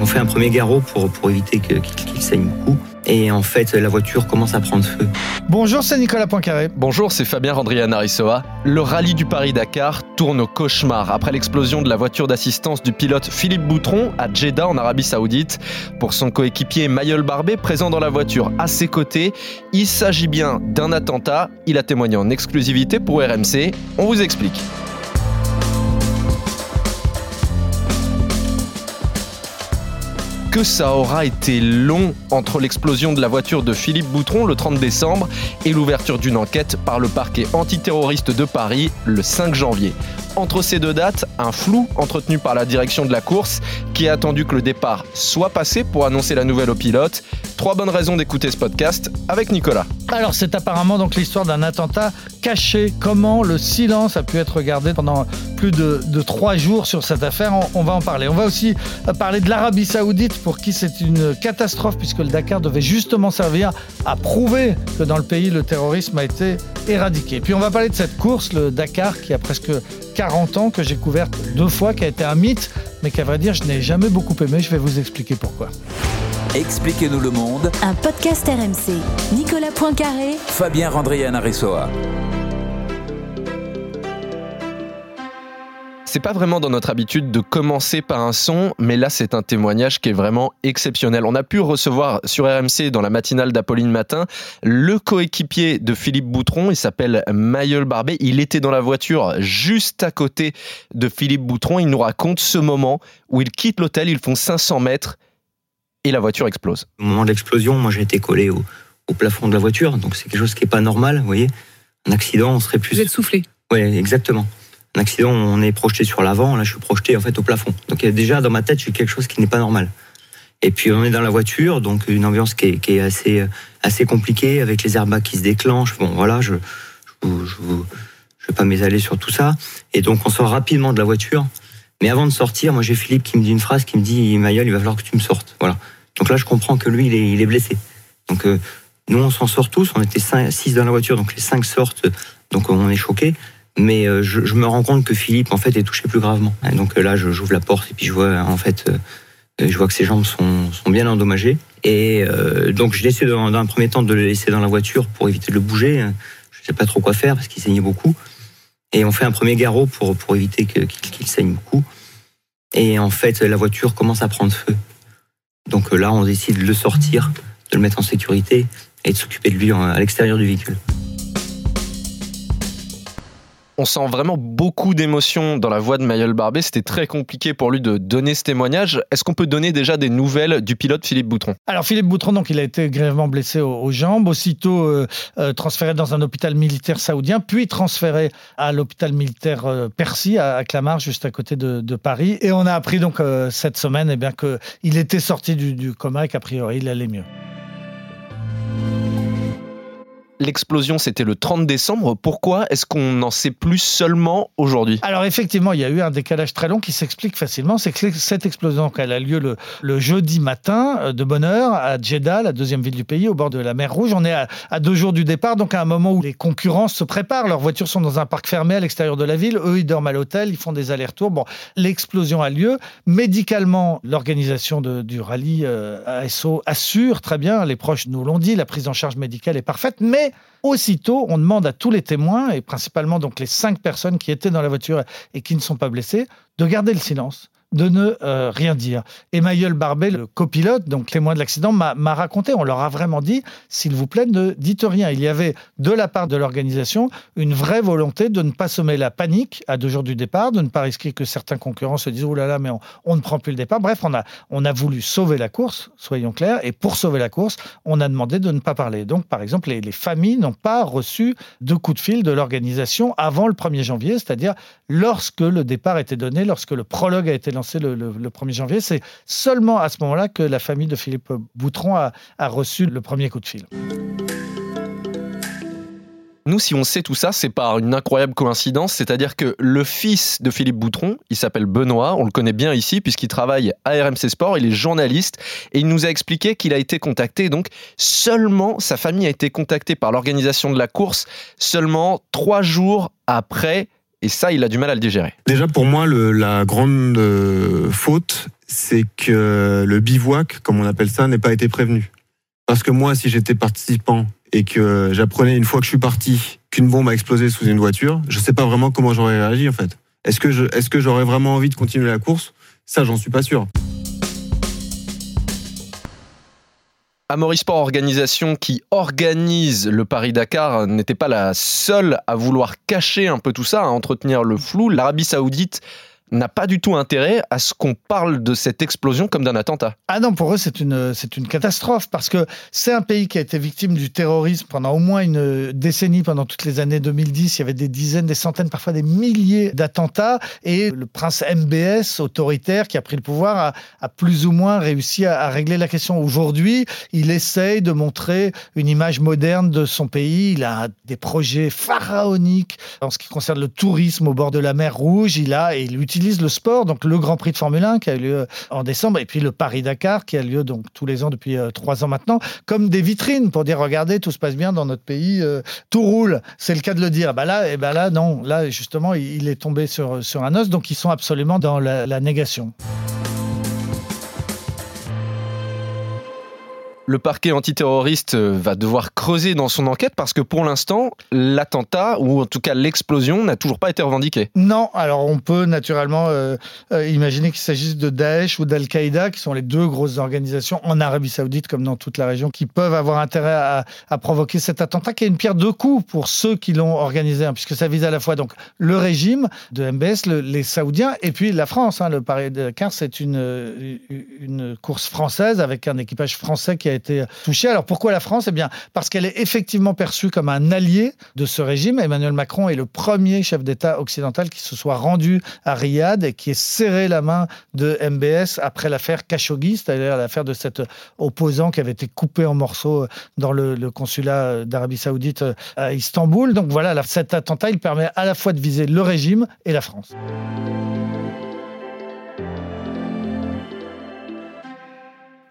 On fait un premier garrot pour, pour éviter qu'il saigne beaucoup. Et en fait, la voiture commence à prendre feu. Bonjour, c'est Nicolas Poincaré. Bonjour, c'est Fabien Randrian-Arissoa. Le rallye du Paris-Dakar tourne au cauchemar après l'explosion de la voiture d'assistance du pilote Philippe Boutron à Jeddah en Arabie Saoudite. Pour son coéquipier Mayol Barbé, présent dans la voiture à ses côtés, il s'agit bien d'un attentat. Il a témoigné en exclusivité pour RMC. On vous explique. Que ça aura été long entre l'explosion de la voiture de Philippe Boutron le 30 décembre et l'ouverture d'une enquête par le parquet antiterroriste de Paris le 5 janvier. Entre ces deux dates, un flou entretenu par la direction de la course qui a attendu que le départ soit passé pour annoncer la nouvelle au pilote. Trois bonnes raisons d'écouter ce podcast avec Nicolas. Alors c'est apparemment donc l'histoire d'un attentat caché. Comment le silence a pu être gardé pendant plus de, trois jours sur cette affaire on, va en parler. On va aussi parler de l'Arabie Saoudite pour qui c'est une catastrophe puisque le Dakar devait justement servir à prouver que dans le pays le terrorisme a été éradiqué. Puis on va parler de cette course, le Dakar, qui a presque 40 ans, que j'ai couverte deux fois, qui a été un mythe, mais qu'à vrai dire, je n'ai jamais beaucoup aimé. Je vais vous expliquer pourquoi. Expliquez-nous le monde. Un podcast RMC. Nicolas Poincaré. Fabien Randrian C'est pas vraiment dans notre habitude de commencer par un son, mais là c'est un témoignage qui est vraiment exceptionnel. On a pu recevoir sur RMC dans la matinale d'Apolline Matin le coéquipier de Philippe Boutron, il s'appelle Mayol Barbet. Il était dans la voiture juste à côté de Philippe Boutron. Il nous raconte ce moment où ils quittent l'hôtel, ils font 500 mètres et la voiture explose. Au moment de l'explosion, moi j'ai été collé au, plafond de la voiture, donc c'est quelque chose qui est pas normal, vous voyez. Un accident, on serait plus. Vous êtes soufflé. Oui, exactement un accident, on est projeté sur l'avant, là je suis projeté en fait au plafond. Donc déjà dans ma tête, j'ai quelque chose qui n'est pas normal. Et puis on est dans la voiture, donc une ambiance qui est, assez assez compliquée avec les airbags qui se déclenchent. Bon voilà, je je, je, vais pas m'étaler sur tout ça. Et donc on sort rapidement de la voiture. Mais avant de sortir, moi j'ai Philippe qui me dit une phrase qui me dit Mayol, il va falloir que tu me sortes. Voilà. Donc là je comprends que lui il est, blessé. Donc euh, nous on s'en sort tous, on était 6 dans la voiture, donc les 5 sortent, donc on est choqués mais euh, je, me rends compte que Philippe en fait est touché plus gravement. donc euh, là, j'ouvre la porte et puis je vois en fait, euh, je vois que ses jambes sont, sont bien endommagées. Et donc je décide dans, un premier temps de le laisser dans la voiture pour éviter de le bouger. Je sais pas trop quoi faire parce qu'il saignait beaucoup. Et on fait un premier garrot pour pour éviter qu'il saigne beaucoup. Et en fait, la voiture commence à prendre feu. Donc là, on décide de le sortir, de le mettre en sécurité et de s'occuper de lui à l'extérieur du véhicule on sent vraiment beaucoup d'émotions dans la voix de Mayel Barbet. C'était très compliqué pour lui de donner ce témoignage. Est-ce qu'on peut donner déjà des nouvelles du pilote Philippe Boutron? Alors Philippe Boutron, donc il a été grièvement blessé aux, jambes, aussitôt euh, euh, transféré dans un hôpital militaire saoudien, puis transféré à l'hôpital militaire euh, Percy à, Clamart, juste à côté de, Paris. Et on a appris donc cette semaine eh bien qu'il était sorti du, du coma et qu'a priori il allait mieux. L'explosion, c'était le 30 décembre. Pourquoi est-ce qu'on n'en sait plus seulement aujourd'hui? Alors effectivement, il y a eu un décalage très long qui s'explique facilement. C'est que cette explosion, elle a lieu le, jeudi matin, euh, de bonne heure, à Jeddah, la deuxième ville du pays, au bord de la mer Rouge. On est à, deux jours du départ, donc à un moment où les concurrents se préparent. Leurs voitures sont dans un parc fermé à l'extérieur de la ville. Eux, ils dorment à l'hôtel, ils font des allers-retours. Bon, l'explosion a lieu. Médicalement, l'organisation du rallye euh, ASO assure très bien, les proches nous l'ont dit, la prise en charge médicale est parfaite, mais aussitôt, on demande à tous les témoins, et principalement donc les cinq personnes qui étaient dans la voiture et qui ne sont pas blessées, de garder le silence de ne euh, rien dire. Emmanuel Barbet, le copilote, donc témoin de l'accident, m'a raconté, on leur a vraiment dit, s'il vous plaît, ne dites rien. Il y avait de la part de l'organisation une vraie volonté de ne pas semer la panique à deux jours du départ, de ne pas risquer que certains concurrents se disent, oh là là, mais on, ne prend plus le départ. Bref, on a, voulu sauver la course, soyons clairs, et pour sauver la course, on a demandé de ne pas parler. Donc, par exemple, les, les familles n'ont pas reçu de coup de fil de l'organisation avant le 1er janvier, c'est-à-dire lorsque le départ était donné, lorsque le prologue a été lancé le, le, 1er janvier. C'est seulement à ce moment-là que la famille de Philippe Boutron a, a reçu le premier coup de fil. Nous, si on sait tout ça, c'est par une incroyable coïncidence, c'est-à-dire que le fils de Philippe Boutron, il s'appelle Benoît, on le connaît bien ici puisqu'il travaille à RMC Sport, il est journaliste et il nous a expliqué qu'il a été contacté. Donc seulement sa famille a été contactée par l'organisation de la course seulement trois jours après et ça, il a du mal à le digérer. Déjà, pour moi, la grande euh, faute, c'est que le bivouac, comme on appelle ça, n'ait pas été prévenu. Parce que moi, si j'étais participant et que j'apprenais une fois que je suis parti qu'une bombe a explosé sous une voiture, je sais pas vraiment comment j'aurais réagi en fait. Est-ce que je, est-ce que j'aurais vraiment envie de continuer la course? Ça, j'en suis pas sûr. Amaury Sport Organisation qui organise le Paris-Dakar n'était pas la seule à vouloir cacher un peu tout ça, à entretenir le flou. L'Arabie Saoudite n'a pas du tout intérêt à ce qu'on parle de cette explosion comme d'un attentat. Ah non, pour eux, c'est une, c'est une catastrophe parce que c'est un pays qui a été victime du terrorisme pendant au moins une décennie, pendant toutes les années 2010. Il y avait des dizaines, des centaines, parfois des milliers d'attentats et le prince MBS, autoritaire, qui a pris le pouvoir, a, a plus ou moins réussi à, à régler la question. Aujourd'hui, il essaye de montrer une image moderne de son pays. Il a des projets pharaoniques en ce qui concerne le tourisme au bord de la mer Rouge. Il a, et il utilise utilise le sport, donc le Grand Prix de Formule 1 qui a eu lieu en décembre, et puis le Paris-Dakar qui a lieu donc tous les ans depuis euh, trois ans maintenant, comme des vitrines pour dire regardez, tout se passe bien dans notre pays, euh, tout roule. C'est le cas de le dire. Bah là, et bah là, non. Là, justement, il est tombé sur, sur un os, donc ils sont absolument dans la négation. Le parquet antiterroriste euh, va devoir creuser dans son enquête parce que pour l'instant, l'attentat, ou en tout cas l'explosion, n'a toujours pas été revendiqué. Non, alors on peut naturellement euh, euh, imaginer qu'il s'agisse de Daesh ou d'Al-Qaïda, qui sont les deux grosses organisations en Arabie Saoudite comme dans toute la région, qui peuvent avoir intérêt à, provoquer cet attentat, qui est une pierre deux coups pour ceux qui l'ont organisé, hein, puisque ça vise à la fois donc le régime de MBS, le, les Saoudiens, et puis la France. Hein, le Paris-Dakar, c'est une, une course française avec un équipage français qui a été Alors pourquoi la France? Eh bien, parce qu'elle est effectivement perçue comme un allié de ce régime. Emmanuel Macron est le premier chef d'État occidental qui se soit rendu à Riyad et qui ait serré la main de MBS après l'affaire Khashoggi, c'est-à-dire l'affaire de cet opposant qui avait été coupé en morceaux dans le, le consulat d'Arabie Saoudite à Istanbul. Donc voilà, cet attentat, il permet à la fois de viser le régime et la France.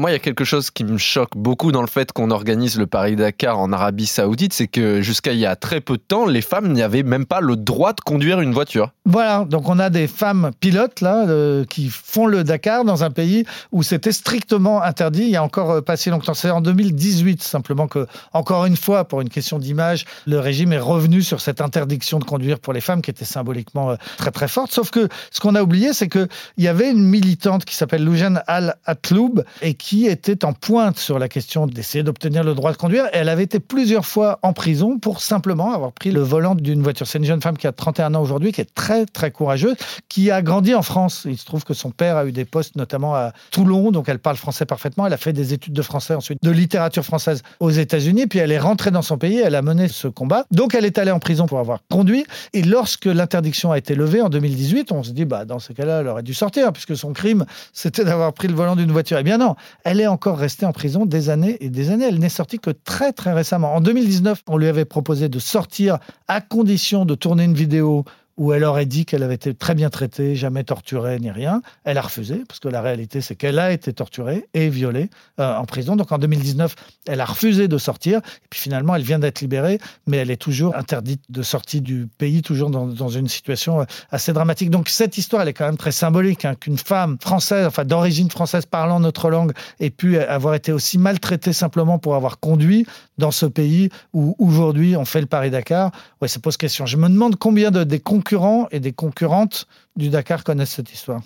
Moi, il y a quelque chose qui me choque beaucoup dans le fait qu'on organise le Paris-Dakar en Arabie Saoudite, c'est que jusqu'à il y a très peu de temps, les femmes n'avaient même pas le droit de conduire une voiture. Voilà, donc on a des femmes pilotes là euh, qui font le Dakar dans un pays où c'était strictement interdit. Il y a encore euh, pas si longtemps, c'est en 2018 simplement que, encore une fois, pour une question d'image, le régime est revenu sur cette interdiction de conduire pour les femmes qui était symboliquement euh, très très forte. Sauf que ce qu'on a oublié, c'est que il y avait une militante qui s'appelle Loujaine Al Atloub et qui qui était en pointe sur la question d'essayer d'obtenir le droit de conduire. Elle avait été plusieurs fois en prison pour simplement avoir pris le volant d'une voiture. C'est une jeune femme qui a 31 ans aujourd'hui, qui est très très courageuse, qui a grandi en France. Il se trouve que son père a eu des postes notamment à Toulon, donc elle parle français parfaitement. Elle a fait des études de français ensuite, de littérature française aux États-Unis, puis elle est rentrée dans son pays, elle a mené ce combat. Donc elle est allée en prison pour avoir conduit. Et lorsque l'interdiction a été levée en 2018, on se dit, bah, dans ce cas-là, elle aurait dû sortir, puisque son crime, c'était d'avoir pris le volant d'une voiture. Eh bien non, elle est encore restée en prison des années et des années. Elle n'est sortie que très très récemment. En 2019, on lui avait proposé de sortir à condition de tourner une vidéo où elle aurait dit qu'elle avait été très bien traitée, jamais torturée ni rien. Elle a refusé, parce que la réalité, c'est qu'elle a été torturée et violée euh, en prison. Donc en 2019, elle a refusé de sortir. Et puis finalement, elle vient d'être libérée, mais elle est toujours interdite de sortie du pays, toujours dans, une situation euh, assez dramatique. Donc cette histoire, elle est quand même très symbolique, hein, qu'une femme française, enfin d'origine française, parlant notre langue, ait pu avoir été aussi maltraitée simplement pour avoir conduit dans ce pays où aujourd'hui on fait le Paris-Dakar. Ça pose question. Je me demande combien de, des concurrents et des concurrentes du Dakar connaissent cette histoire.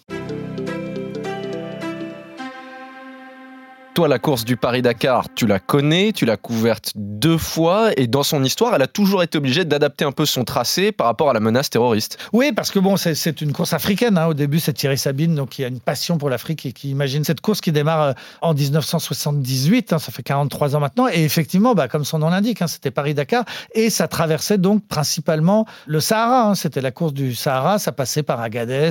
Toi, la course du Paris-Dakar, tu la connais, tu l'as couverte deux fois, et dans son histoire, elle a toujours été obligée d'adapter un peu son tracé par rapport à la menace terroriste. Oui, parce que bon, c'est une course africaine. Hein. Au début, c'est Thierry Sabine, donc qui a une passion pour l'Afrique et qui imagine cette course qui démarre euh, en 1978. Hein, ça fait 43 ans maintenant. Et effectivement, bah, comme son nom l'indique, hein, c'était Paris-Dakar, et ça traversait donc principalement le Sahara. C'était la course du Sahara. Ça passait par Agadez,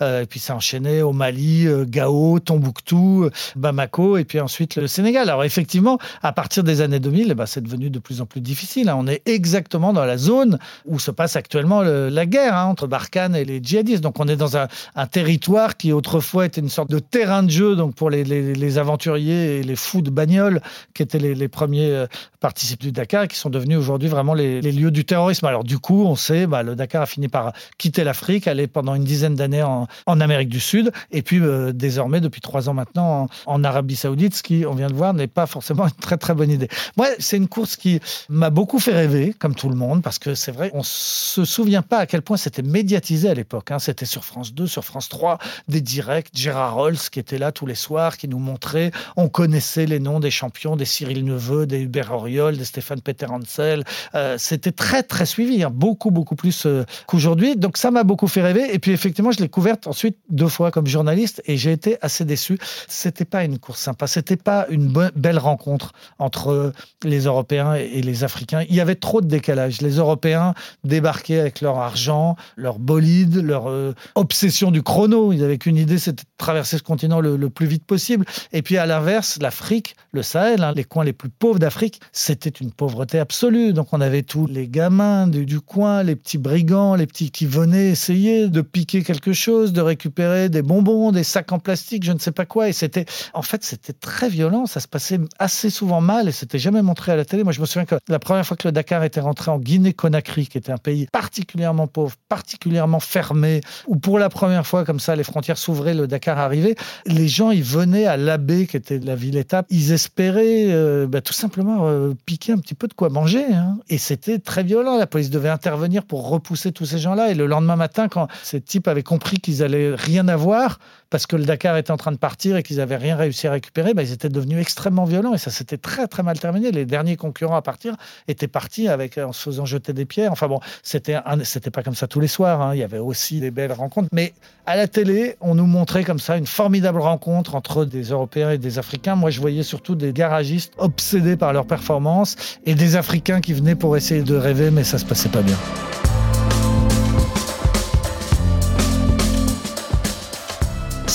euh, et puis ça enchaînait au Mali, euh, Gao, Tombouctou, Bamako, et puis ensuite le Sénégal. Alors effectivement, à partir des années 2000, eh ben, c'est devenu de plus en plus difficile. hein. On est exactement dans la zone où se passe actuellement le- la guerre hein, entre Barkhane et les djihadistes. Donc on est dans un, territoire qui autrefois était une sorte de terrain de jeu donc pour les, aventuriers et les fous de bagnole qui étaient les, premiers euh, participants du Dakar qui sont devenus aujourd'hui vraiment les, lieux du terrorisme. Alors du coup, on sait, bah, le Dakar a fini par quitter l'Afrique, aller pendant une dizaine d'années en, Amérique du Sud, et puis euh, désormais, depuis trois ans maintenant, en, en Arabie Saoudite, ce qui, on vient de voir, n'est pas forcément une très très bonne idée. Moi, c'est une course qui m'a beaucoup fait rêver, comme tout le monde, parce que c'est vrai, on se souvient pas à quel point c'était médiatisé à l'époque. hein. C'était sur France 2, sur France 3, des directs, Gérard Rolls qui était là tous les soirs, qui nous montrait, on connaissait les noms des champions, des Cyril Neveu, des Hubert Auriol, des Stéphane Peter Hansel. Euh, c'était très très suivi, hein, beaucoup beaucoup plus euh, qu'aujourd'hui. Donc ça m'a beaucoup fait rêver. Et puis effectivement, je l'ai couverte ensuite deux fois comme journaliste et j'ai été assez déçu. C'était pas une course sympa, c'était pas une belle rencontre entre les Européens et les Africains. Il y avait trop de décalage. Les Européens débarquaient avec leur argent, leur bolide, leur euh, obsession du chrono. Ils n'avaient qu'une idée, c'était de traverser ce continent le, le plus vite possible. Et puis à l'inverse, l'Afrique, le Sahel, hein, les coins les plus pauvres d'Afrique, c'était une pauvreté absolue. Donc on avait tous les gamins du, du coin, les petits brigands, les petits qui venaient essayer de piquer quelque chose, de récupérer des bonbons, des sacs en plastique, je ne sais pas quoi. Et c'était, en fait, c'était très violent. Ça se passait assez souvent mal et c'était jamais montré à la télé. Moi, je me souviens que la première fois que le Dakar était rentré en Guinée-Conakry, qui était un pays particulièrement pauvre, particulièrement fermé, où pour la première fois, comme ça, les frontières s'ouvraient, le Dakar arrivait, les gens, ils venaient à l'abbé, qui était la ville-étape, ils espéraient euh, bah, tout simplement euh, piquer un petit peu de quoi manger. hein. Et c'était très violent. La police devait intervenir pour repousser tous ces gens-là. Et le lendemain matin, quand ces types avaient compris qu'ils allaient rien avoir, parce que le Dakar était en train de partir et qu'ils avaient rien réussi à récupérer, bah, ils étaient devenus extrêmement violents. Et ça s'était très, très mal terminé. Les derniers concurrents à partir étaient partis avec, en se faisant jeter des pierres. Enfin bon, c'était c'était pas comme ça tous les soirs. hein. Il y avait aussi des belles rencontres. Mais à la télé, on nous montrait comme ça une formidable rencontre entre des Européens et des Africains. Moi, je voyais surtout des garagistes obsédés par leur performance et des Africains qui venaient pour essayer de rêver, mais ça se passait pas bien.